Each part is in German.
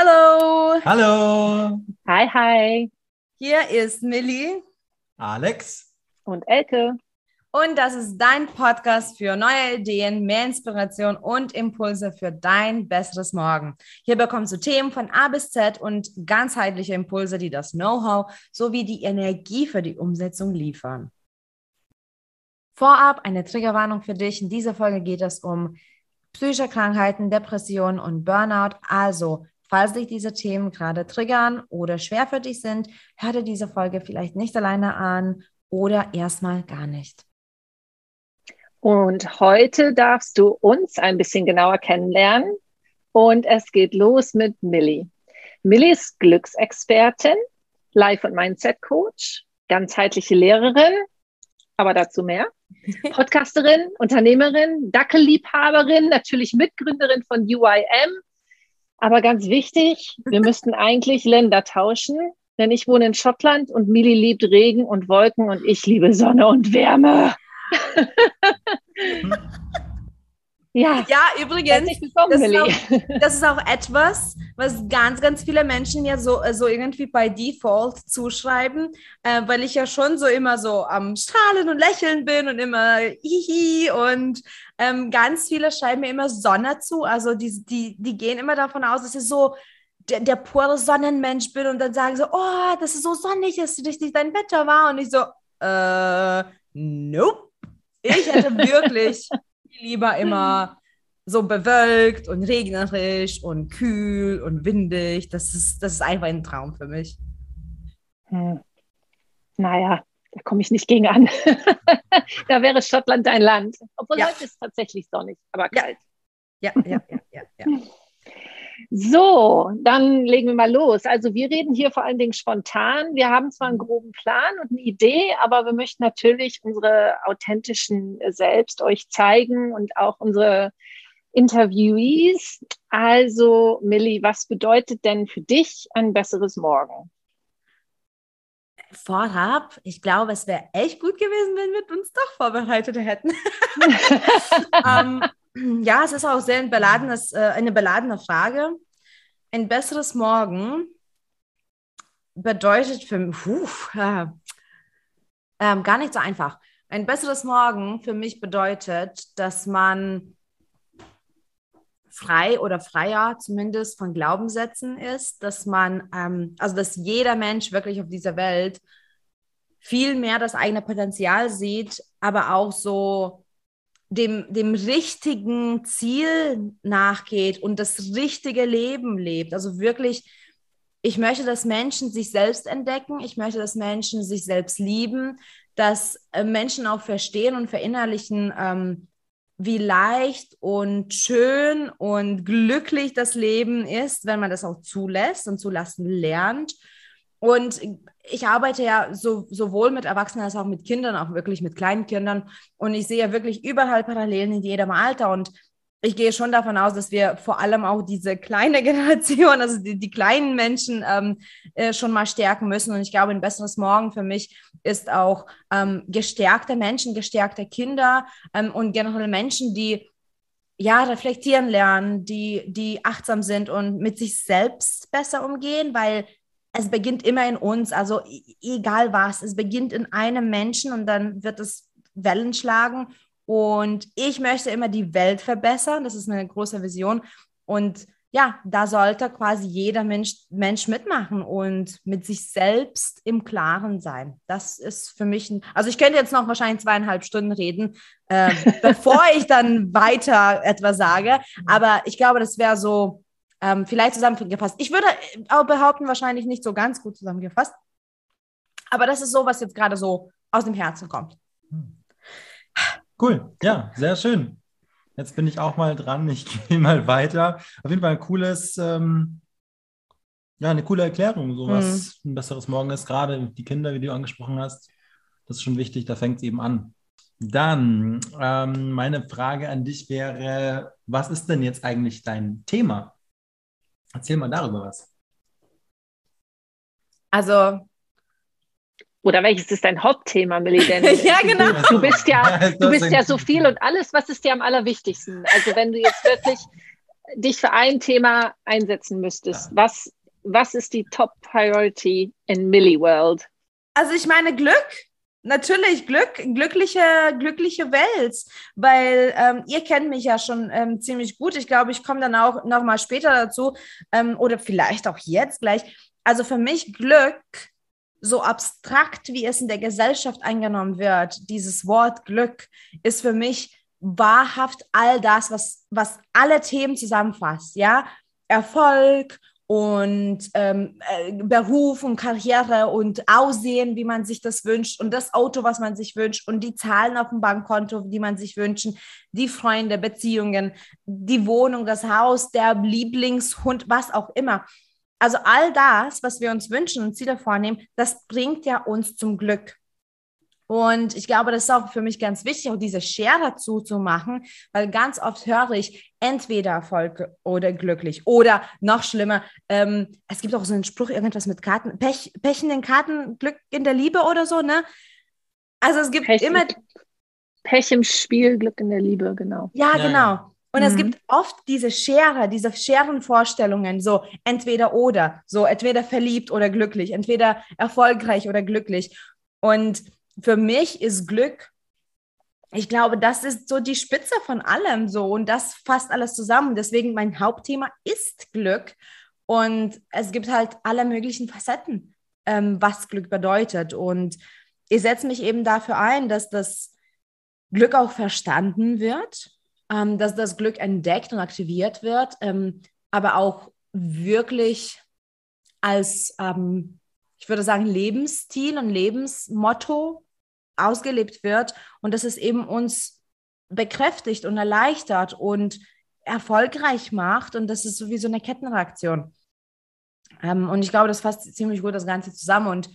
Hallo. Hallo. Hi, hi. Hier ist Millie. Alex. Und Elke. Und das ist dein Podcast für neue Ideen, mehr Inspiration und Impulse für dein besseres Morgen. Hier bekommst du Themen von A bis Z und ganzheitliche Impulse, die das Know-how sowie die Energie für die Umsetzung liefern. Vorab eine Triggerwarnung für dich. In dieser Folge geht es um psychische Krankheiten, Depressionen und Burnout. Also Falls dich diese Themen gerade triggern oder schwer für dich sind, hör dir diese Folge vielleicht nicht alleine an oder erstmal gar nicht. Und heute darfst du uns ein bisschen genauer kennenlernen. Und es geht los mit Millie. Millie ist Glücksexpertin, Life- und Mindset-Coach, ganzheitliche Lehrerin, aber dazu mehr. Podcasterin, Unternehmerin, Dackelliebhaberin, natürlich Mitgründerin von UIM aber ganz wichtig, wir müssten eigentlich Länder tauschen, denn ich wohne in Schottland und Mili liebt Regen und Wolken und ich liebe Sonne und Wärme. Ja, ja übrigens, das ist, auch, das ist, auch, etwas, was ganz, ganz viele Menschen ja so, so irgendwie bei Default zuschreiben, äh, weil ich ja schon so immer so am Strahlen und Lächeln bin und immer hihi und ähm, ganz viele schreiben mir immer Sonne zu, also die, die, die gehen immer davon aus, dass ich so der, der pure Sonnenmensch bin und dann sagen so, oh, das ist so sonnig, dass richtig dein Wetter war. Und ich so, äh, nope, ich hätte wirklich lieber immer so bewölkt und regnerisch und kühl und windig. Das ist, das ist einfach ein Traum für mich. Hm. Naja, da komme ich nicht gegen an. da wäre Schottland dein Land. Obwohl ja. heute ist tatsächlich sonnig, aber kalt. Ja, ja, ja, ja, ja. ja. So, dann legen wir mal los. Also wir reden hier vor allen Dingen spontan. Wir haben zwar einen groben Plan und eine Idee, aber wir möchten natürlich unsere authentischen Selbst euch zeigen und auch unsere Interviewees. Also Millie, was bedeutet denn für dich ein besseres Morgen? Vorab, ich glaube, es wäre echt gut gewesen, wenn wir uns doch vorbereitet hätten. ähm, ja, es ist auch sehr ein beladenes, äh, eine beladene Frage. Ein besseres Morgen bedeutet für mich, äh, äh, gar nicht so einfach. Ein besseres Morgen für mich bedeutet, dass man frei oder freier zumindest von Glaubenssätzen ist, dass man, ähm, also dass jeder Mensch wirklich auf dieser Welt viel mehr das eigene Potenzial sieht, aber auch so dem, dem richtigen Ziel nachgeht und das richtige Leben lebt. Also wirklich, ich möchte, dass Menschen sich selbst entdecken, ich möchte, dass Menschen sich selbst lieben, dass äh, Menschen auch verstehen und verinnerlichen, ähm, wie leicht und schön und glücklich das Leben ist, wenn man das auch zulässt und zulassen lernt. Und ich arbeite ja so, sowohl mit Erwachsenen als auch mit Kindern, auch wirklich mit kleinen Kindern. Und ich sehe ja wirklich überall Parallelen in jedem Alter. Und ich gehe schon davon aus, dass wir vor allem auch diese kleine Generation, also die, die kleinen Menschen ähm, äh, schon mal stärken müssen. Und ich glaube, ein besseres Morgen für mich ist auch ähm, gestärkte Menschen, gestärkte Kinder ähm, und generell Menschen, die ja, reflektieren lernen, die, die achtsam sind und mit sich selbst besser umgehen, weil es beginnt immer in uns, also egal was, es beginnt in einem Menschen und dann wird es Wellen schlagen. Und ich möchte immer die Welt verbessern, das ist eine große Vision. Und ja, da sollte quasi jeder Mensch, Mensch mitmachen und mit sich selbst im Klaren sein. Das ist für mich, ein, also ich könnte jetzt noch wahrscheinlich zweieinhalb Stunden reden, äh, bevor ich dann weiter etwas sage. Aber ich glaube, das wäre so ähm, vielleicht zusammengefasst. Ich würde auch behaupten, wahrscheinlich nicht so ganz gut zusammengefasst. Aber das ist so, was jetzt gerade so aus dem Herzen kommt. Cool, ja, sehr schön. Jetzt bin ich auch mal dran. Ich gehe mal weiter. Auf jeden Fall ein cooles, ähm, ja, eine coole Erklärung, so was mhm. ein besseres Morgen ist. Gerade die Kinder, wie du angesprochen hast, das ist schon wichtig, da fängt es eben an. Dann, ähm, meine Frage an dich wäre, was ist denn jetzt eigentlich dein Thema? Erzähl mal darüber was. Also. Oder welches ist dein Hauptthema, Millie? Denn ja, genau. Du, bist ja, du bist ja so viel und alles, was ist dir am allerwichtigsten? Also wenn du jetzt wirklich dich für ein Thema einsetzen müsstest, ja. was, was ist die Top Priority in Millie World? Also ich meine Glück. Natürlich Glück, glückliche, glückliche Welt, weil ähm, ihr kennt mich ja schon ähm, ziemlich gut. Ich glaube, ich komme dann auch noch mal später dazu ähm, oder vielleicht auch jetzt gleich. Also für mich Glück, so abstrakt wie es in der Gesellschaft eingenommen wird, dieses Wort Glück ist für mich wahrhaft all das, was, was alle Themen zusammenfasst, ja, Erfolg und ähm, äh, Beruf und Karriere und Aussehen, wie man sich das wünscht und das Auto, was man sich wünscht und die Zahlen auf dem Bankkonto, die man sich wünschen, die Freunde, Beziehungen, die Wohnung, das Haus, der Lieblingshund, was auch immer. Also all das, was wir uns wünschen und Ziele vornehmen, das bringt ja uns zum Glück. Und ich glaube, das ist auch für mich ganz wichtig, auch diese Schere dazu zu machen, weil ganz oft höre ich entweder Erfolg oder glücklich oder noch schlimmer, ähm, es gibt auch so einen Spruch, irgendwas mit Karten, Pech, Pech in den Karten, Glück in der Liebe oder so, ne? Also es gibt Pech, immer. Pech im Spiel, Glück in der Liebe, genau. Ja, ja genau. Und mhm. es gibt oft diese Schere, diese Scherenvorstellungen, so entweder oder, so entweder verliebt oder glücklich, entweder erfolgreich oder glücklich. Und für mich ist Glück, ich glaube, das ist so die Spitze von allem so und das fasst alles zusammen. Deswegen mein Hauptthema ist Glück und es gibt halt alle möglichen Facetten, ähm, was Glück bedeutet. Und ich setze mich eben dafür ein, dass das Glück auch verstanden wird, ähm, dass das Glück entdeckt und aktiviert wird, ähm, aber auch wirklich als, ähm, ich würde sagen, Lebensstil und Lebensmotto ausgelebt wird und dass es eben uns bekräftigt und erleichtert und erfolgreich macht und das ist sowieso eine Kettenreaktion. Ähm, und ich glaube, das fasst ziemlich gut das Ganze zusammen und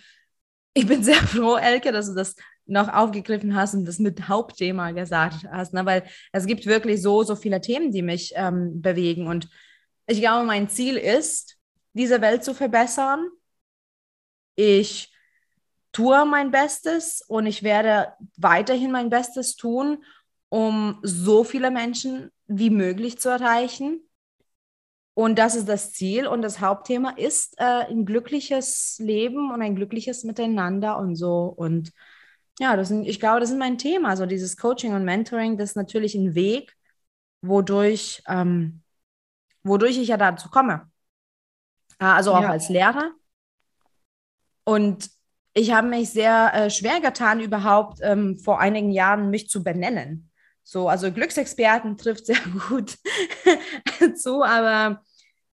ich bin sehr froh, Elke, dass du das noch aufgegriffen hast und das mit Hauptthema gesagt hast, ne? weil es gibt wirklich so, so viele Themen, die mich ähm, bewegen und ich glaube, mein Ziel ist, diese Welt zu verbessern. Ich tue mein Bestes und ich werde weiterhin mein Bestes tun, um so viele Menschen wie möglich zu erreichen. Und das ist das Ziel und das Hauptthema ist äh, ein glückliches Leben und ein glückliches Miteinander und so. Und ja, das sind, ich glaube, das ist mein Thema. So dieses Coaching und Mentoring, das ist natürlich ein Weg, wodurch, ähm, wodurch ich ja dazu komme. Also auch ja. als Lehrer. Und ich habe mich sehr äh, schwer getan, überhaupt ähm, vor einigen Jahren mich zu benennen. So, also Glücksexperten trifft sehr gut zu, aber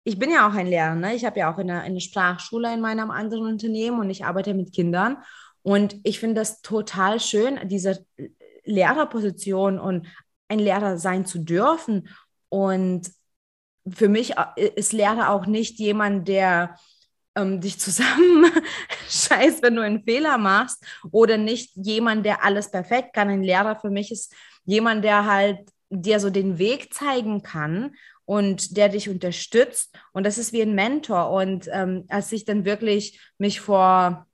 ich bin ja auch ein Lehrer. Ne? Ich habe ja auch eine, eine Sprachschule in meinem anderen Unternehmen und ich arbeite mit Kindern. Und ich finde das total schön, diese Lehrerposition und ein Lehrer sein zu dürfen. Und für mich äh, ist Lehrer auch nicht jemand, der ähm, dich zusammen scheißt, wenn du einen Fehler machst oder nicht jemand, der alles perfekt kann. Ein Lehrer für mich ist jemand, der halt dir so den Weg zeigen kann und der dich unterstützt. Und das ist wie ein Mentor. Und ähm, als ich dann wirklich mich vor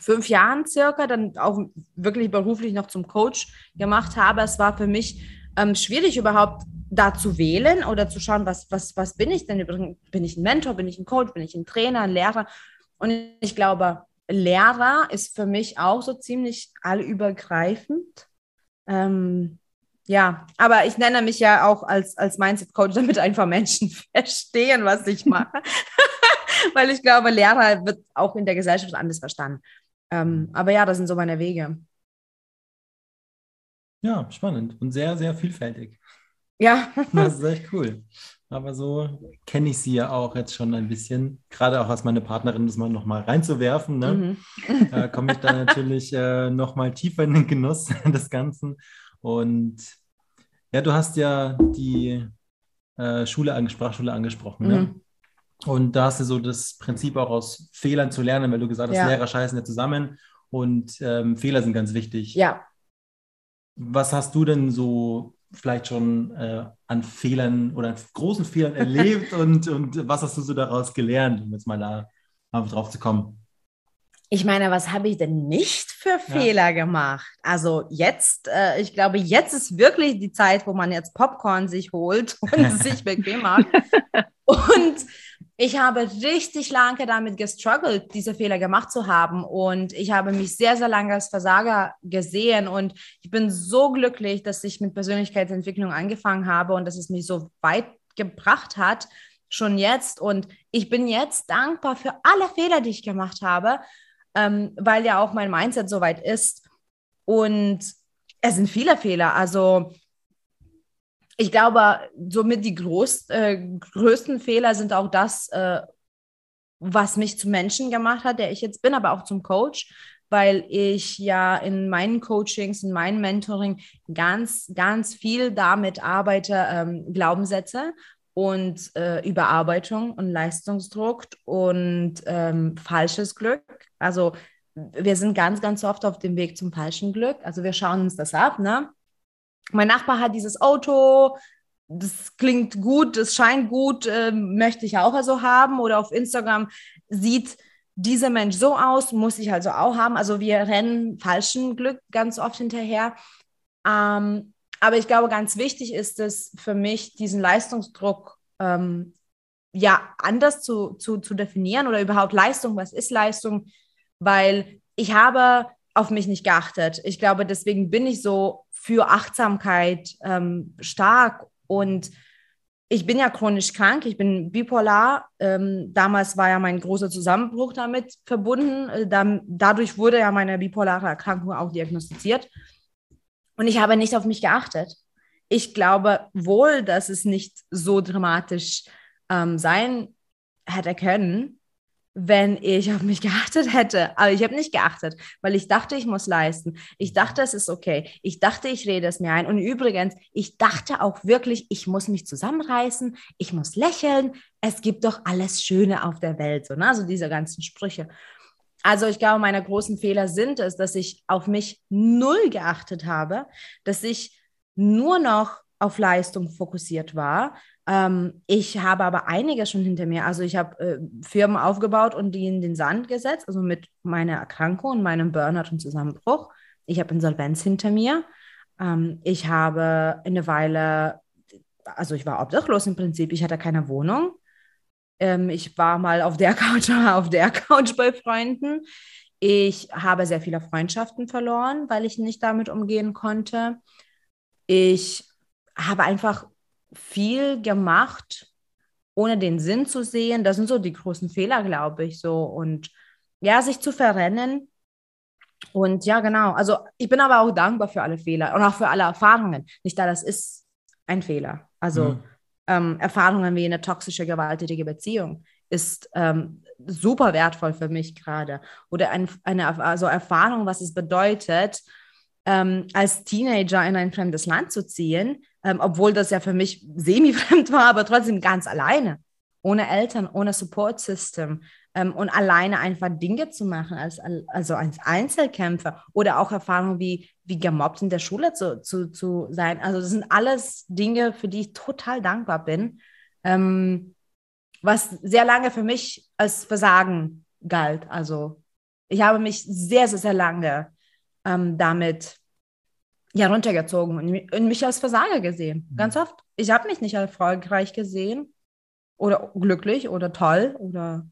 fünf Jahren circa dann auch wirklich beruflich noch zum Coach gemacht habe, es war für mich ähm, schwierig überhaupt da zu wählen oder zu schauen, was, was, was bin ich denn? Bin ich ein Mentor, bin ich ein Coach, bin ich ein Trainer, ein Lehrer? Und ich glaube, Lehrer ist für mich auch so ziemlich allübergreifend. Ähm, ja, aber ich nenne mich ja auch als, als Mindset-Coach, damit einfach Menschen verstehen, was ich mache. Weil ich glaube, Lehrer wird auch in der Gesellschaft anders verstanden. Ähm, aber ja, das sind so meine Wege. Ja, spannend und sehr, sehr vielfältig. Ja. Das ist echt cool. Aber so kenne ich sie ja auch jetzt schon ein bisschen. Gerade auch als meine Partnerin, das mal nochmal reinzuwerfen. Ne? Mhm. Da komme ich dann natürlich äh, nochmal tiefer in den Genuss des Ganzen. Und ja, du hast ja die äh, Schule, Sprachschule angesprochen. Ne? Mhm. Ne? Und da hast du so das Prinzip auch aus Fehlern zu lernen, weil du gesagt hast, ja. Lehrer scheißen ja zusammen und ähm, Fehler sind ganz wichtig. Ja. Was hast du denn so vielleicht schon äh, an Fehlern oder an großen Fehlern erlebt und, und was hast du so daraus gelernt, um jetzt mal da drauf zu kommen? ich meine, was habe ich denn nicht für Fehler ja. gemacht? Also jetzt, äh, ich glaube, jetzt ist wirklich die Zeit, wo man jetzt Popcorn sich holt und sich bequem macht. Und ich habe richtig lange damit gestruggelt, diese Fehler gemacht zu haben. Und ich habe mich sehr, sehr lange als Versager gesehen. Und ich bin so glücklich, dass ich mit Persönlichkeitsentwicklung angefangen habe und dass es mich so weit gebracht hat, schon jetzt. Und ich bin jetzt dankbar für alle Fehler, die ich gemacht habe, ähm, weil ja auch mein Mindset so weit ist. Und es sind viele Fehler. Also ich glaube, somit die groß, äh, größten Fehler sind auch das, äh, was mich zum Menschen gemacht hat, der ich jetzt bin, aber auch zum Coach, weil ich ja in meinen Coachings, in meinem Mentoring ganz, ganz viel damit arbeite, ähm, Glaubenssätze und äh, Überarbeitung und Leistungsdruck und ähm, falsches Glück. Also wir sind ganz, ganz oft auf dem Weg zum falschen Glück. Also wir schauen uns das ab, ne? Mein Nachbar hat dieses Auto, das klingt gut, das scheint gut, äh, möchte ich auch also haben. Oder auf Instagram sieht dieser Mensch so aus, muss ich also auch haben. Also wir rennen falschen Glück ganz oft hinterher. Ähm, aber ich glaube, ganz wichtig ist es für mich, diesen Leistungsdruck ähm, ja anders zu, zu, zu definieren oder überhaupt Leistung, was ist Leistung? Weil ich habe auf mich nicht geachtet. Ich glaube, deswegen bin ich so für Achtsamkeit ähm, stark und ich bin ja chronisch krank, ich bin bipolar. Ähm, damals war ja mein großer Zusammenbruch damit verbunden. Äh, dann, dadurch wurde ja meine bipolare Erkrankung auch diagnostiziert. Und ich habe nicht auf mich geachtet. Ich glaube wohl, dass es nicht so dramatisch ähm, sein hätte können, wenn ich auf mich geachtet hätte. Aber ich habe nicht geachtet, weil ich dachte, ich muss leisten. Ich dachte, es ist okay. Ich dachte, ich rede es mir ein. Und übrigens, ich dachte auch wirklich, ich muss mich zusammenreißen. Ich muss lächeln. Es gibt doch alles Schöne auf der Welt. So, ne? Also diese ganzen Sprüche. Also ich glaube, meine großen Fehler sind es, dass ich auf mich null geachtet habe, dass ich nur noch auf Leistung fokussiert war, ähm, ich habe aber einige schon hinter mir. Also ich habe äh, Firmen aufgebaut und die in den Sand gesetzt, also mit meiner Erkrankung und meinem Burnout und Zusammenbruch. Ich habe Insolvenz hinter mir. Ähm, ich habe eine Weile, also ich war obdachlos im Prinzip. Ich hatte keine Wohnung. Ähm, ich war mal auf der Couch, auf der Couch bei Freunden. Ich habe sehr viele Freundschaften verloren, weil ich nicht damit umgehen konnte. Ich habe einfach viel gemacht, ohne den Sinn zu sehen. Das sind so die großen Fehler, glaube ich, so. Und ja, sich zu verrennen. Und ja, genau. Also ich bin aber auch dankbar für alle Fehler und auch für alle Erfahrungen. Nicht da, das ist ein Fehler. Also mhm. ähm, Erfahrungen wie eine toxische, gewalttätige Beziehung ist ähm, super wertvoll für mich gerade. Oder ein, eine also Erfahrung, was es bedeutet, ähm, als Teenager in ein fremdes Land zu ziehen, ähm, obwohl das ja für mich semi-fremd war, aber trotzdem ganz alleine, ohne Eltern, ohne Support-System ähm, und alleine einfach Dinge zu machen, als, also als Einzelkämpfer oder auch Erfahrungen wie, wie gemobbt in der Schule zu, zu, zu sein. Also das sind alles Dinge, für die ich total dankbar bin, ähm, was sehr lange für mich als Versagen galt. Also ich habe mich sehr, sehr, sehr lange ähm, damit ja, runtergezogen und, und mich als Versager gesehen. Mhm. Ganz oft. Ich habe mich nicht erfolgreich gesehen oder glücklich oder toll oder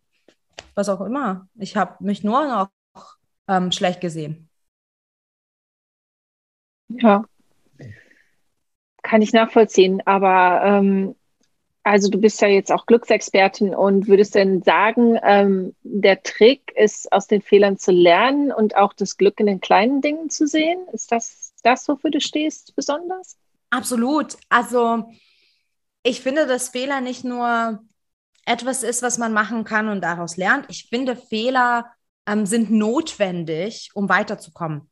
was auch immer. Ich habe mich nur noch ähm, schlecht gesehen. Ja, kann ich nachvollziehen. Aber ähm, also du bist ja jetzt auch Glücksexpertin und würdest denn sagen, ähm, der Trick ist, aus den Fehlern zu lernen und auch das Glück in den kleinen Dingen zu sehen? Ist das das, wofür du stehst, besonders? Absolut. Also ich finde, dass Fehler nicht nur etwas ist, was man machen kann und daraus lernt. Ich finde, Fehler ähm, sind notwendig, um weiterzukommen.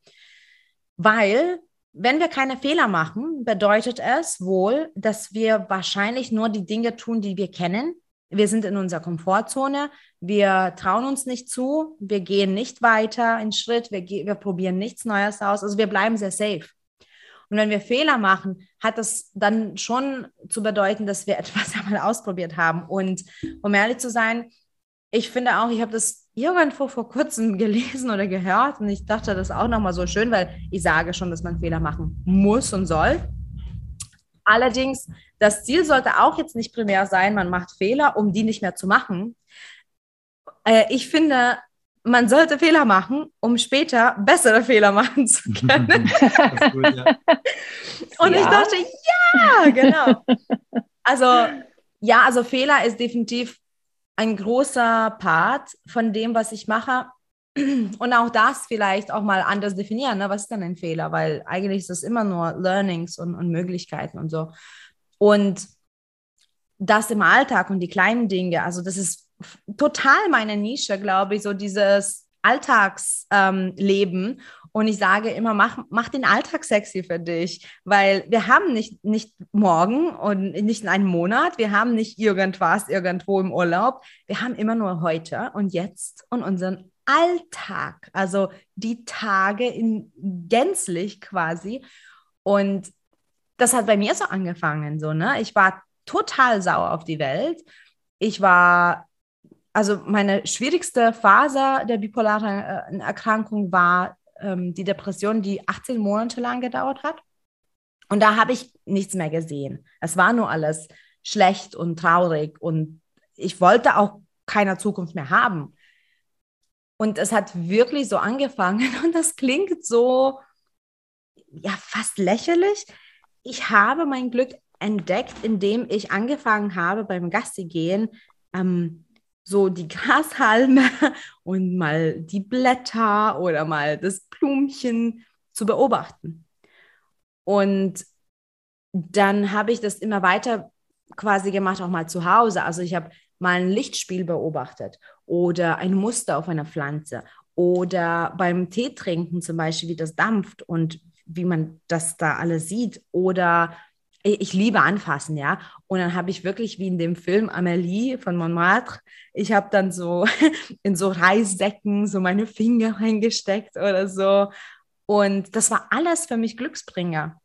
Weil wenn wir keine Fehler machen, bedeutet es wohl, dass wir wahrscheinlich nur die Dinge tun, die wir kennen. Wir sind in unserer Komfortzone, wir trauen uns nicht zu, wir gehen nicht weiter in Schritt, wir, wir probieren nichts Neues aus, also wir bleiben sehr safe. Und wenn wir Fehler machen, hat das dann schon zu bedeuten, dass wir etwas einmal ausprobiert haben. Und um ehrlich zu sein, ich finde auch, ich habe das irgendwo vor kurzem gelesen oder gehört und ich dachte das auch nochmal so schön, weil ich sage schon, dass man Fehler machen muss und soll. Allerdings, das Ziel sollte auch jetzt nicht primär sein, man macht Fehler, um die nicht mehr zu machen. Äh, ich finde, man sollte Fehler machen, um später bessere Fehler machen zu können. gut, ja. Und ja. ich dachte, ja, genau. Also, ja, also Fehler ist definitiv ein großer Part von dem, was ich mache. Und auch das vielleicht auch mal anders definieren. Ne? Was ist denn ein Fehler? Weil eigentlich ist es immer nur Learnings und, und Möglichkeiten und so. Und das im Alltag und die kleinen Dinge, also das ist total meine Nische, glaube ich, so dieses Alltagsleben. Ähm, und ich sage immer, mach, mach den Alltag sexy für dich, weil wir haben nicht, nicht morgen und nicht in einem Monat, wir haben nicht irgendwas irgendwo im Urlaub, wir haben immer nur heute und jetzt und unseren Alltag, also die Tage in gänzlich quasi. Und das hat bei mir so angefangen, so, ne? Ich war total sauer auf die Welt. Ich war, also meine schwierigste Phase der bipolaren äh, Erkrankung war ähm, die Depression, die 18 Monate lang gedauert hat. Und da habe ich nichts mehr gesehen. Es war nur alles schlecht und traurig und ich wollte auch keine Zukunft mehr haben. Und es hat wirklich so angefangen und das klingt so, ja, fast lächerlich. Ich habe mein Glück entdeckt, indem ich angefangen habe beim Gassi gehen, ähm, so die Grashalme und mal die Blätter oder mal das Blumchen zu beobachten. Und dann habe ich das immer weiter quasi gemacht, auch mal zu Hause. Also ich habe mal ein Lichtspiel beobachtet oder ein Muster auf einer Pflanze oder beim Tee trinken zum Beispiel, wie das dampft und wie man das da alles sieht oder ich liebe anfassen, ja. Und dann habe ich wirklich wie in dem Film Amélie von Montmartre, ich habe dann so in so Reissäcken so meine Finger reingesteckt oder so. Und das war alles für mich Glücksbringer.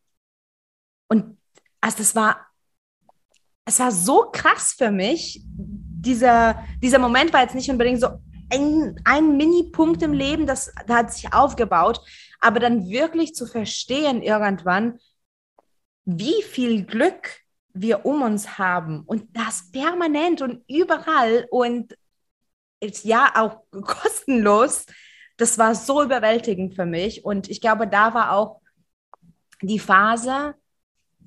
Und also das war, es war so krass für mich. Dieser, dieser Moment war jetzt nicht unbedingt so ein, ein Mini-Punkt im Leben, das, das hat sich aufgebaut, aber dann wirklich zu verstehen irgendwann, wie viel Glück wir um uns haben und das permanent und überall und ja auch kostenlos, das war so überwältigend für mich und ich glaube, da war auch die Phase,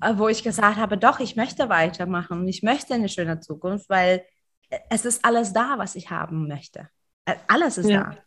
äh, wo ich gesagt habe, doch, ich möchte weitermachen, ich möchte eine schöne Zukunft, weil es ist alles da, was ich haben möchte. Äh, alles ist ja. da.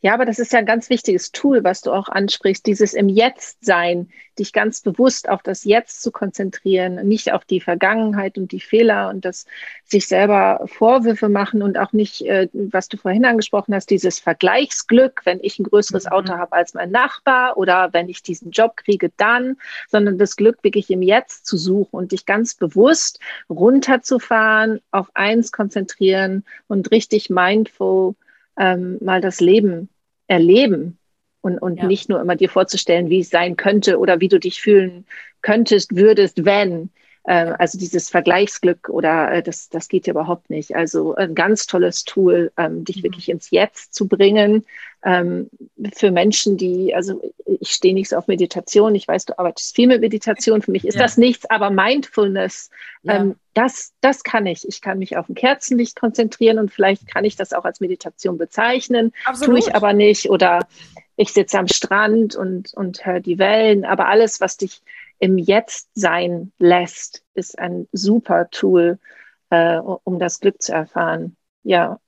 Ja, aber das ist ja ein ganz wichtiges Tool, was du auch ansprichst, dieses im Jetzt sein, dich ganz bewusst auf das Jetzt zu konzentrieren, nicht auf die Vergangenheit und die Fehler und das sich selber Vorwürfe machen und auch nicht, äh, was du vorhin angesprochen hast, dieses Vergleichsglück, wenn ich ein größeres mhm. Auto habe als mein Nachbar oder wenn ich diesen Job kriege, dann, sondern das Glück wirklich im Jetzt zu suchen und dich ganz bewusst runterzufahren, auf eins konzentrieren und richtig mindful ähm, mal das Leben erleben und, und ja. nicht nur immer dir vorzustellen, wie es sein könnte oder wie du dich fühlen könntest, würdest, wenn. Äh, also dieses Vergleichsglück oder äh, das, das geht ja überhaupt nicht. Also ein ganz tolles Tool, ähm, dich mhm. wirklich ins Jetzt zu bringen. Ähm, für Menschen, die, also ich stehe nicht so auf Meditation, ich weiß, du arbeitest viel mit Meditation, für mich ist ja. das nichts, aber Mindfulness, ja. ähm, das, das kann ich. Ich kann mich auf ein Kerzenlicht konzentrieren und vielleicht kann ich das auch als Meditation bezeichnen, Absolut. tue ich aber nicht. Oder ich sitze am Strand und, und höre die Wellen, aber alles, was dich im Jetzt sein lässt, ist ein super Tool, äh, um das Glück zu erfahren. Ja,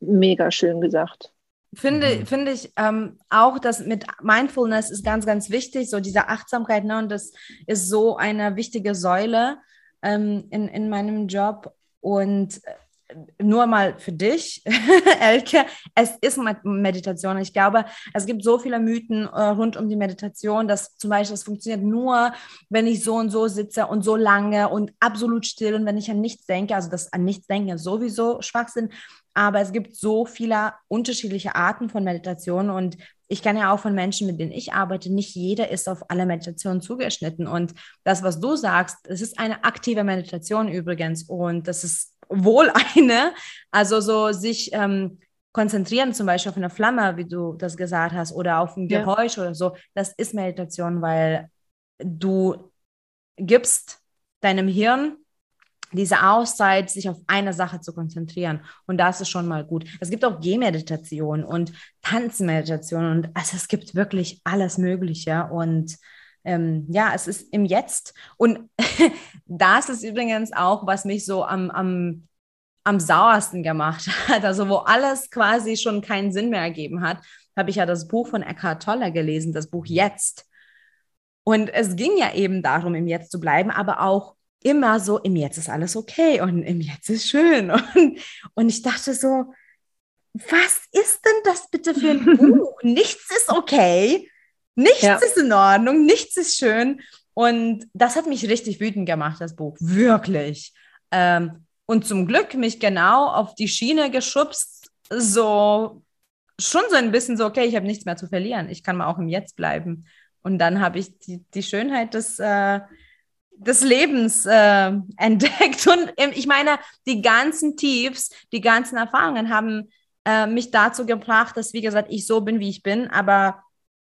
mega schön gesagt. Finde, mhm. finde ich ähm, auch, dass mit Mindfulness ist ganz, ganz wichtig, so diese Achtsamkeit, ne? und das ist so eine wichtige Säule ähm, in, in meinem Job. Und nur mal für dich, Elke, es ist Meditation. Ich glaube, es gibt so viele Mythen äh, rund um die Meditation, dass zum Beispiel es funktioniert nur, wenn ich so und so sitze und so lange und absolut still und wenn ich an nichts denke. Also das an nichts denken ist sowieso Schwachsinn. Aber es gibt so viele unterschiedliche Arten von Meditation und ich kann ja auch von Menschen, mit denen ich arbeite, nicht jeder ist auf alle Meditationen zugeschnitten. Und das, was du sagst, es ist eine aktive Meditation übrigens und das ist wohl eine. Also so sich ähm, konzentrieren, zum Beispiel auf eine Flamme, wie du das gesagt hast, oder auf ein Geräusch ja. oder so, das ist Meditation, weil du gibst deinem Hirn diese Auszeit, sich auf eine Sache zu konzentrieren. Und das ist schon mal gut. Es gibt auch Gehmeditation und Tanzmeditation und also es gibt wirklich alles Mögliche. Und ähm, ja, es ist im Jetzt. Und das ist übrigens auch, was mich so am, am, am sauersten gemacht hat. Also wo alles quasi schon keinen Sinn mehr ergeben hat, habe ich ja das Buch von Eckhart Tolle gelesen, das Buch Jetzt. Und es ging ja eben darum, im Jetzt zu bleiben, aber auch immer so, im Jetzt ist alles okay und im Jetzt ist schön. Und, und ich dachte so, was ist denn das bitte für ein Buch? Nichts ist okay, nichts ja. ist in Ordnung, nichts ist schön. Und das hat mich richtig wütend gemacht, das Buch, wirklich. Ähm, und zum Glück mich genau auf die Schiene geschubst, so schon so ein bisschen so, okay, ich habe nichts mehr zu verlieren, ich kann mal auch im Jetzt bleiben. Und dann habe ich die, die Schönheit des, äh, des Lebens äh, entdeckt. Und ich meine, die ganzen Tiefs, die ganzen Erfahrungen haben äh, mich dazu gebracht, dass, wie gesagt, ich so bin, wie ich bin, aber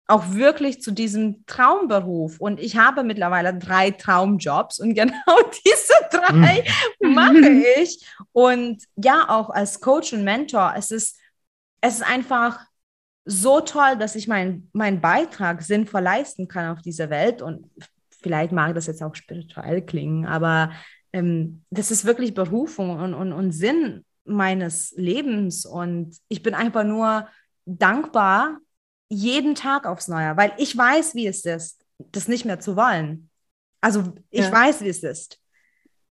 auch wirklich zu diesem Traumberuf. Und ich habe mittlerweile drei Traumjobs und genau diese drei mhm. mache ich. Und ja, auch als Coach und Mentor, es ist, es ist einfach so toll, dass ich meinen mein Beitrag sinnvoll leisten kann auf dieser Welt. Und vielleicht mag das jetzt auch spirituell klingen, aber ähm, das ist wirklich Berufung und, und, und Sinn meines Lebens. Und ich bin einfach nur dankbar jeden Tag aufs Neue, weil ich weiß, wie es ist, das nicht mehr zu wollen. Also ich ja. weiß, wie es ist.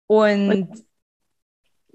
Und, und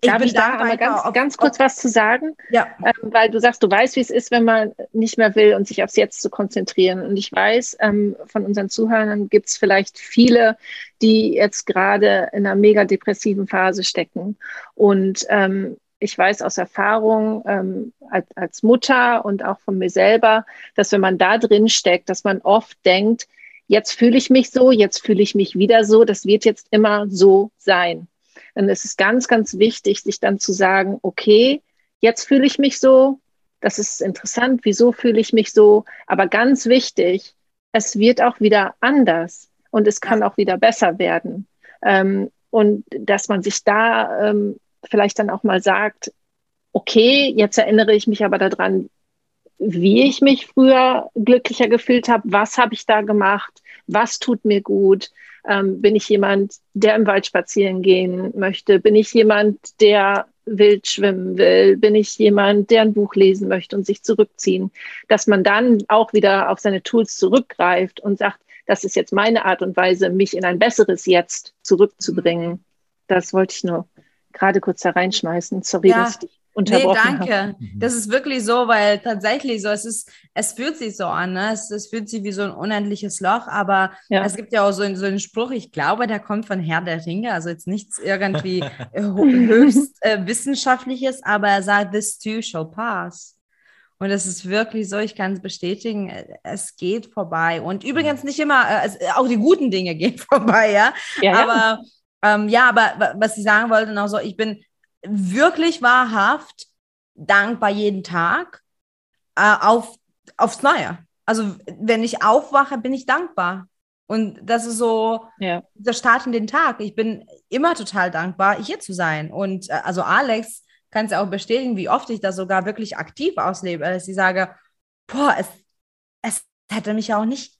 Darf ich, ich da aber ganz, auf, ganz kurz auf, was zu sagen? Ja. Ähm, weil du sagst, du weißt, wie es ist, wenn man nicht mehr will und sich aufs Jetzt zu konzentrieren. Und ich weiß, ähm, von unseren Zuhörern gibt es vielleicht viele, die jetzt gerade in einer mega depressiven Phase stecken. Und ähm, ich weiß aus Erfahrung ähm, als, als Mutter und auch von mir selber, dass wenn man da drin steckt, dass man oft denkt, jetzt fühle ich mich so, jetzt fühle ich mich wieder so, das wird jetzt immer so sein. Und es ist ganz, ganz wichtig, sich dann zu sagen, okay, jetzt fühle ich mich so, das ist interessant, wieso fühle ich mich so, aber ganz wichtig, es wird auch wieder anders und es kann auch wieder besser werden. Ähm, und dass man sich da ähm, vielleicht dann auch mal sagt, okay, jetzt erinnere ich mich aber daran, wie ich mich früher glücklicher gefühlt habe, was habe ich da gemacht, was tut mir gut, ähm, bin ich jemand, der im Wald spazieren gehen möchte? Bin ich jemand, der wild schwimmen will? Bin ich jemand, der ein Buch lesen möchte und sich zurückziehen? Dass man dann auch wieder auf seine Tools zurückgreift und sagt, das ist jetzt meine Art und Weise, mich in ein besseres Jetzt zurückzubringen. Das wollte ich nur gerade kurz da reinschmeißen. Sorry, ja. dass ich dich unterbrochen Nee, danke. Mhm. Das ist wirklich so, weil tatsächlich so, es ist, es fühlt sich so an, ne? es, es fühlt sich wie so ein unendliches Loch, aber ja. es gibt ja auch so, so einen Spruch, ich glaube, der kommt von Herr der Ringe, also jetzt nichts irgendwie höchst äh, wissenschaftliches, aber er sagt, this too shall pass. Und es ist wirklich so, ich kann es bestätigen, äh, es geht vorbei. Und übrigens nicht immer, äh, auch die guten Dinge gehen vorbei, ja. ja aber ähm, ja, aber was ich sagen wollte noch so, ich bin wirklich wahrhaft dankbar jeden Tag äh, auf, aufs Neue. Also wenn ich aufwache, bin ich dankbar. Und das ist so ja. der Start in den Tag. Ich bin immer total dankbar, hier zu sein. Und äh, also Alex kann es ja auch bestätigen, wie oft ich das sogar wirklich aktiv auslebe, dass ich sage, boah, es, es hätte mich auch nicht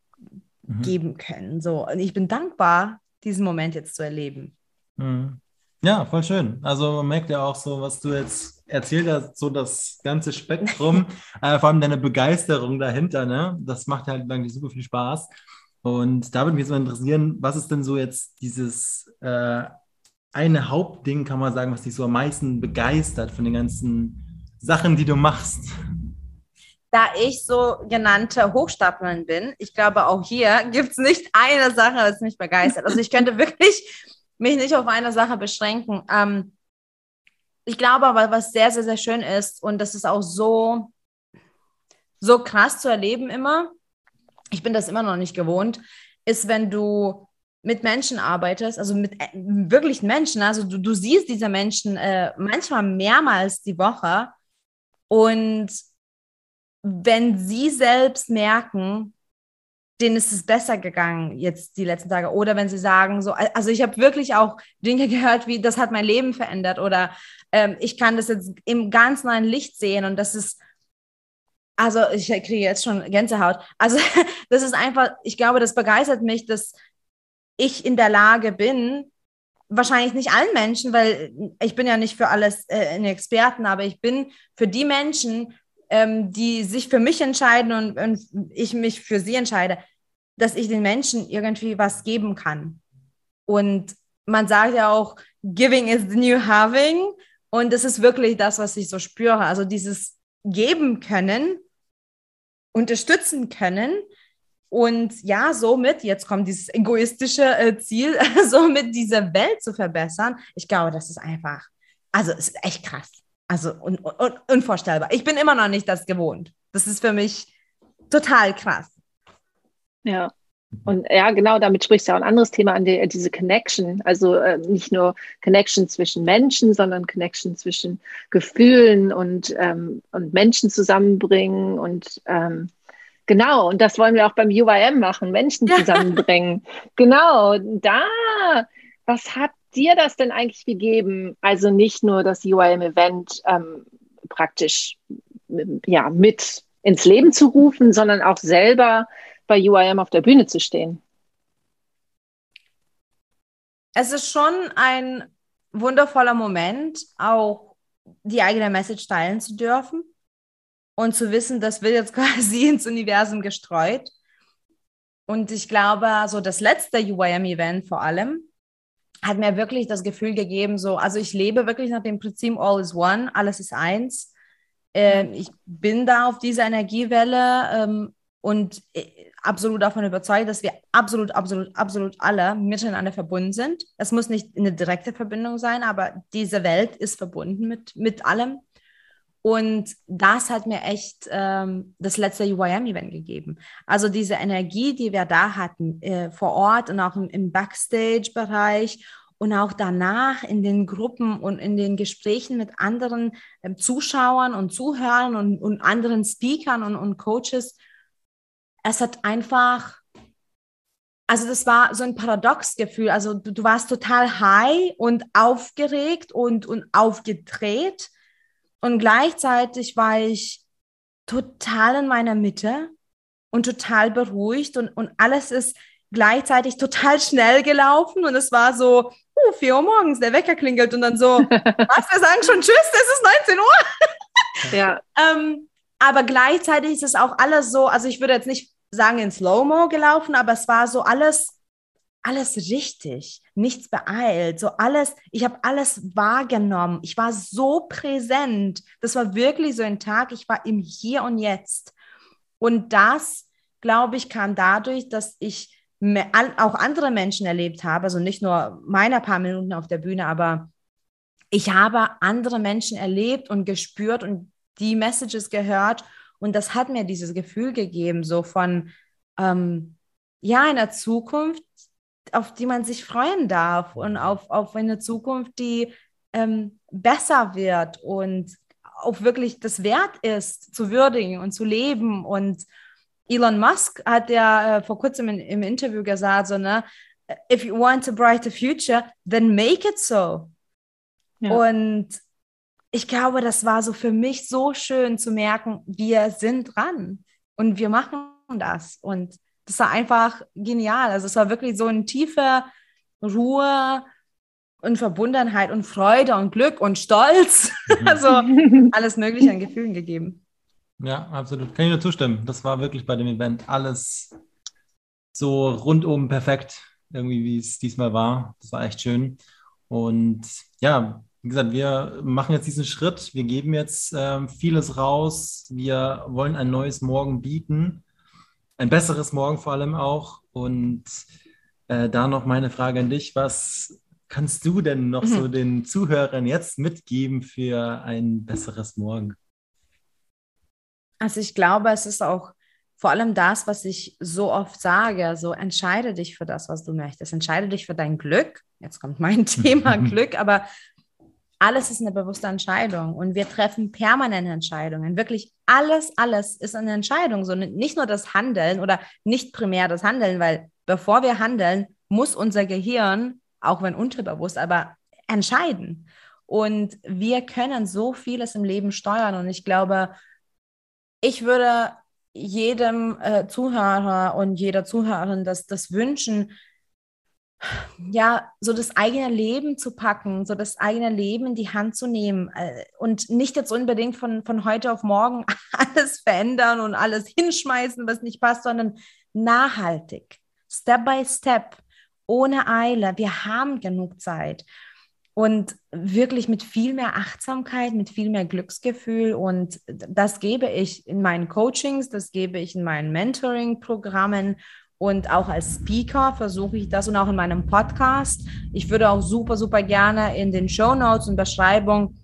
mhm. geben können. So. Und ich bin dankbar, diesen Moment jetzt zu erleben. Mhm. Ja, voll schön. Also man merkt ja auch so, was du jetzt erzählt hast, so das ganze Spektrum, äh, vor allem deine Begeisterung dahinter, ne? Das macht halt eigentlich super viel Spaß. Und da würde mich so interessieren, was ist denn so jetzt dieses äh, eine Hauptding, kann man sagen, was dich so am meisten begeistert von den ganzen Sachen, die du machst? Da ich so genannte Hochstaplerin bin, ich glaube, auch hier gibt es nicht eine Sache, was mich begeistert. Also ich könnte wirklich mich nicht auf eine Sache beschränken. Ähm, ich glaube aber, was sehr, sehr, sehr schön ist, und das ist auch so, so krass zu erleben immer, ich bin das immer noch nicht gewohnt, ist, wenn du mit Menschen arbeitest, also mit äh, wirklichen Menschen, also du, du siehst diese Menschen äh, manchmal mehrmals die Woche und wenn sie selbst merken, denen ist es besser gegangen jetzt die letzten Tage. Oder wenn sie sagen, so, also ich habe wirklich auch Dinge gehört, wie das hat mein Leben verändert oder ähm, ich kann das jetzt im ganz neuen Licht sehen und das ist, also ich kriege jetzt schon Gänsehaut. Also das ist einfach, ich glaube, das begeistert mich, dass ich in der Lage bin, wahrscheinlich nicht allen Menschen, weil ich bin ja nicht für alles äh, ein Experten, aber ich bin für die Menschen, ähm, die sich für mich entscheiden und, und ich mich für sie entscheide, dass ich den Menschen irgendwie was geben kann. Und man sagt ja auch, giving is the new having. Und das ist wirklich das, was ich so spüre. Also dieses geben können, unterstützen können und ja, somit, jetzt kommt dieses egoistische äh, Ziel, somit diese Welt zu verbessern. Ich glaube, das ist einfach, also es ist echt krass. Also un un unvorstellbar. Ich bin immer noch nicht das gewohnt. Das ist für mich total krass. Ja. Und ja, genau, damit sprichst du ja auch ein anderes Thema an, die, diese Connection. Also äh, nicht nur Connection zwischen Menschen, sondern Connection zwischen Gefühlen und, ähm, und Menschen zusammenbringen. Und ähm, genau, und das wollen wir auch beim UIM machen, Menschen zusammenbringen. genau, da, was hat dir das denn eigentlich gegeben? Also nicht nur das UIM-Event ähm, praktisch ja, mit ins Leben zu rufen, sondern auch selber bei UIM auf der Bühne zu stehen? Es ist schon ein wundervoller Moment, auch die eigene Message teilen zu dürfen und zu wissen, das wird jetzt quasi ins Universum gestreut. Und ich glaube, so das letzte UIM-Event vor allem hat mir wirklich das Gefühl gegeben, so, also ich lebe wirklich nach dem Prinzip All is One, alles ist eins. Ähm, ich bin da auf dieser Energiewelle ähm, und äh, absolut davon überzeugt, dass wir absolut, absolut, absolut alle miteinander verbunden sind. Es muss nicht eine direkte Verbindung sein, aber diese Welt ist verbunden mit, mit allem. Und das hat mir echt ähm, das letzte UIM-Event gegeben. Also diese Energie, die wir da hatten, äh, vor Ort und auch im, im Backstage-Bereich und auch danach in den Gruppen und in den Gesprächen mit anderen äh, Zuschauern und Zuhörern und, und anderen Speakern und, und Coaches, es hat einfach, also das war so ein Paradoxgefühl. Also du, du warst total high und aufgeregt und, und aufgedreht. Und gleichzeitig war ich total in meiner Mitte und total beruhigt und, und alles ist gleichzeitig total schnell gelaufen und es war so, uh, 4 Uhr morgens, der Wecker klingelt und dann so, was, wir sagen schon Tschüss, es ist 19 Uhr. Ja. ähm, aber gleichzeitig ist es auch alles so, also ich würde jetzt nicht sagen in Slow-Mo gelaufen, aber es war so alles, alles richtig, nichts beeilt, so alles, ich habe alles wahrgenommen, ich war so präsent, das war wirklich so ein Tag, ich war im Hier und Jetzt. Und das, glaube ich, kam dadurch, dass ich auch andere Menschen erlebt habe, also nicht nur meine paar Minuten auf der Bühne, aber ich habe andere Menschen erlebt und gespürt und die Messages gehört. Und das hat mir dieses Gefühl gegeben, so von, ähm, ja, einer Zukunft, auf die man sich freuen darf und auf, auf eine Zukunft, die ähm, besser wird und auch wirklich das wert ist, zu würdigen und zu leben. Und Elon Musk hat ja äh, vor kurzem in, im Interview gesagt, so, ne, if you want a brighter future, then make it so. Ja. Und ich glaube, das war so für mich so schön zu merken, wir sind dran und wir machen das. Und das war einfach genial. Also es war wirklich so eine tiefe Ruhe und Verbundenheit und Freude und Glück und Stolz. Mhm. also alles Mögliche an Gefühlen gegeben. Ja, absolut. Kann ich nur zustimmen. Das war wirklich bei dem Event alles so rundum perfekt, irgendwie wie es diesmal war. Das war echt schön. Und ja, wie gesagt, wir machen jetzt diesen Schritt. Wir geben jetzt äh, vieles raus. Wir wollen ein neues Morgen bieten. Ein besseres Morgen vor allem auch. Und äh, da noch meine Frage an dich. Was kannst du denn noch mhm. so den Zuhörern jetzt mitgeben für ein besseres Morgen? Also ich glaube, es ist auch vor allem das, was ich so oft sage, so entscheide dich für das, was du möchtest, entscheide dich für dein Glück. Jetzt kommt mein Thema Glück, aber alles ist eine bewusste Entscheidung und wir treffen permanente Entscheidungen. Wirklich alles, alles ist eine Entscheidung. So nicht nur das Handeln oder nicht primär das Handeln, weil bevor wir handeln, muss unser Gehirn, auch wenn unterbewusst, aber entscheiden. Und wir können so vieles im Leben steuern. Und ich glaube, ich würde jedem äh, Zuhörer und jeder Zuhörerin das, das wünschen, ja, so das eigene Leben zu packen, so das eigene Leben in die Hand zu nehmen äh, und nicht jetzt unbedingt von, von heute auf morgen alles verändern und alles hinschmeißen, was nicht passt, sondern nachhaltig, Step by Step, ohne Eile. Wir haben genug Zeit und wirklich mit viel mehr Achtsamkeit, mit viel mehr Glücksgefühl. Und das gebe ich in meinen Coachings, das gebe ich in meinen Mentoring-Programmen und auch als Speaker versuche ich das und auch in meinem Podcast. Ich würde auch super, super gerne in den Show Notes und Beschreibung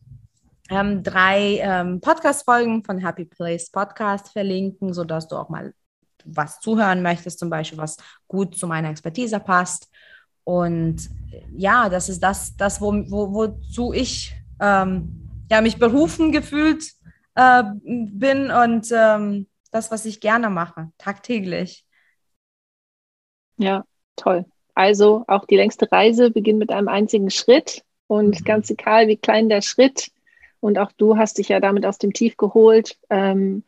ähm, drei ähm, Podcast-Folgen von Happy Place Podcast verlinken, sodass du auch mal was zuhören möchtest, zum Beispiel, was gut zu meiner Expertise passt. Und ja, das ist das, das wo, wo, wozu ich ähm, ja, mich berufen gefühlt äh, bin und ähm, das, was ich gerne mache, tagtäglich. Ja, toll. Also auch die längste Reise beginnt mit einem einzigen Schritt und mhm. ganz egal, wie klein der Schritt, und auch du hast dich ja damit aus dem Tief geholt, ähm,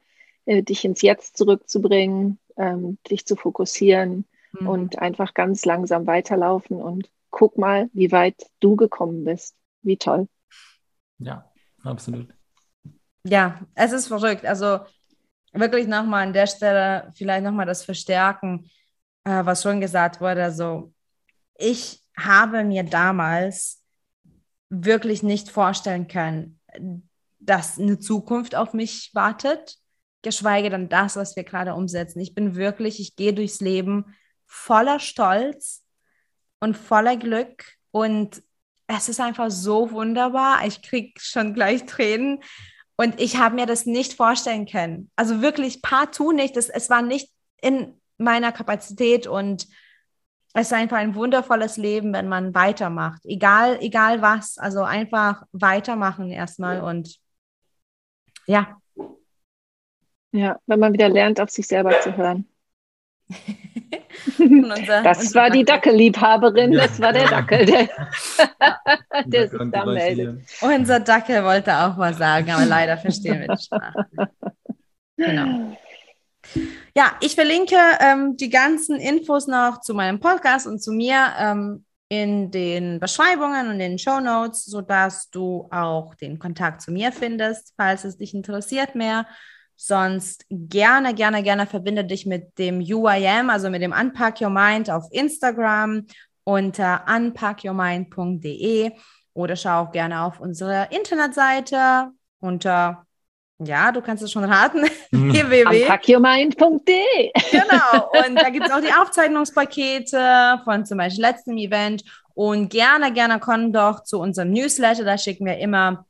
äh, dich ins Jetzt zurückzubringen, ähm, dich zu fokussieren, mhm. und einfach ganz langsam weiterlaufen und guck mal, wie weit du gekommen bist. Wie toll. Ja, absolut. Ja, es ist verrückt. Also wirklich nochmal an der Stelle vielleicht nochmal das Verstärken, äh, was schon gesagt wurde. Also ich habe mir damals wirklich nicht vorstellen können, dass eine Zukunft auf mich wartet, geschweige denn das, was wir gerade umsetzen. Ich bin wirklich, ich gehe durchs Leben voller Stolz und voller Glück. Und es ist einfach so wunderbar. Ich kriege schon gleich Tränen. Und ich habe mir das nicht vorstellen können. Also wirklich partout nicht. Das, es war nicht in meiner Kapazität und es ist einfach ein wundervolles Leben, wenn man weitermacht. Egal, egal was. Also einfach weitermachen erstmal und ja. Ja, wenn man wieder lernt, auf sich selber zu hören. unser, das unser war die Dackelliebhaberin, ja. das war der Dackel, der, der sich da meldet. Unser Dackel wollte auch was sagen, aber leider verstehen wir die Sprache. Genau. Ja, ich verlinke ähm, die ganzen Infos noch zu meinem Podcast und zu mir ähm, in den Beschreibungen und in den Show Notes, sodass du auch den Kontakt zu mir findest, falls es dich interessiert mehr. Sonst gerne, gerne, gerne verbinde dich mit dem UIM, also mit dem Unpack Your Mind auf Instagram unter unpackyourmind.de oder schau auch gerne auf unsere Internetseite unter, ja, du kannst es schon raten, www.unpackyourmind.de. Genau, und da gibt es auch die Aufzeichnungspakete von zum Beispiel letztem Event und gerne, gerne komm doch zu unserem Newsletter, da schicken wir immer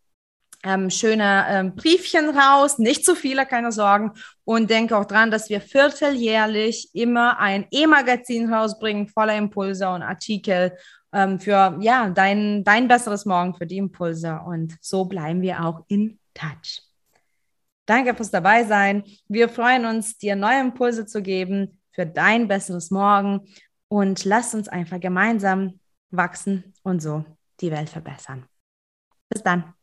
ähm, schöne ähm, Briefchen raus, nicht zu viele, keine Sorgen. Und denke auch dran, dass wir vierteljährlich immer ein E-Magazin rausbringen, voller Impulse und Artikel ähm, für ja, dein, dein besseres Morgen, für die Impulse. Und so bleiben wir auch in touch. Danke fürs dabei sein. Wir freuen uns, dir neue Impulse zu geben für dein besseres Morgen. Und lasst uns einfach gemeinsam wachsen und so die Welt verbessern. Bis dann.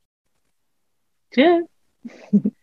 Tschüss.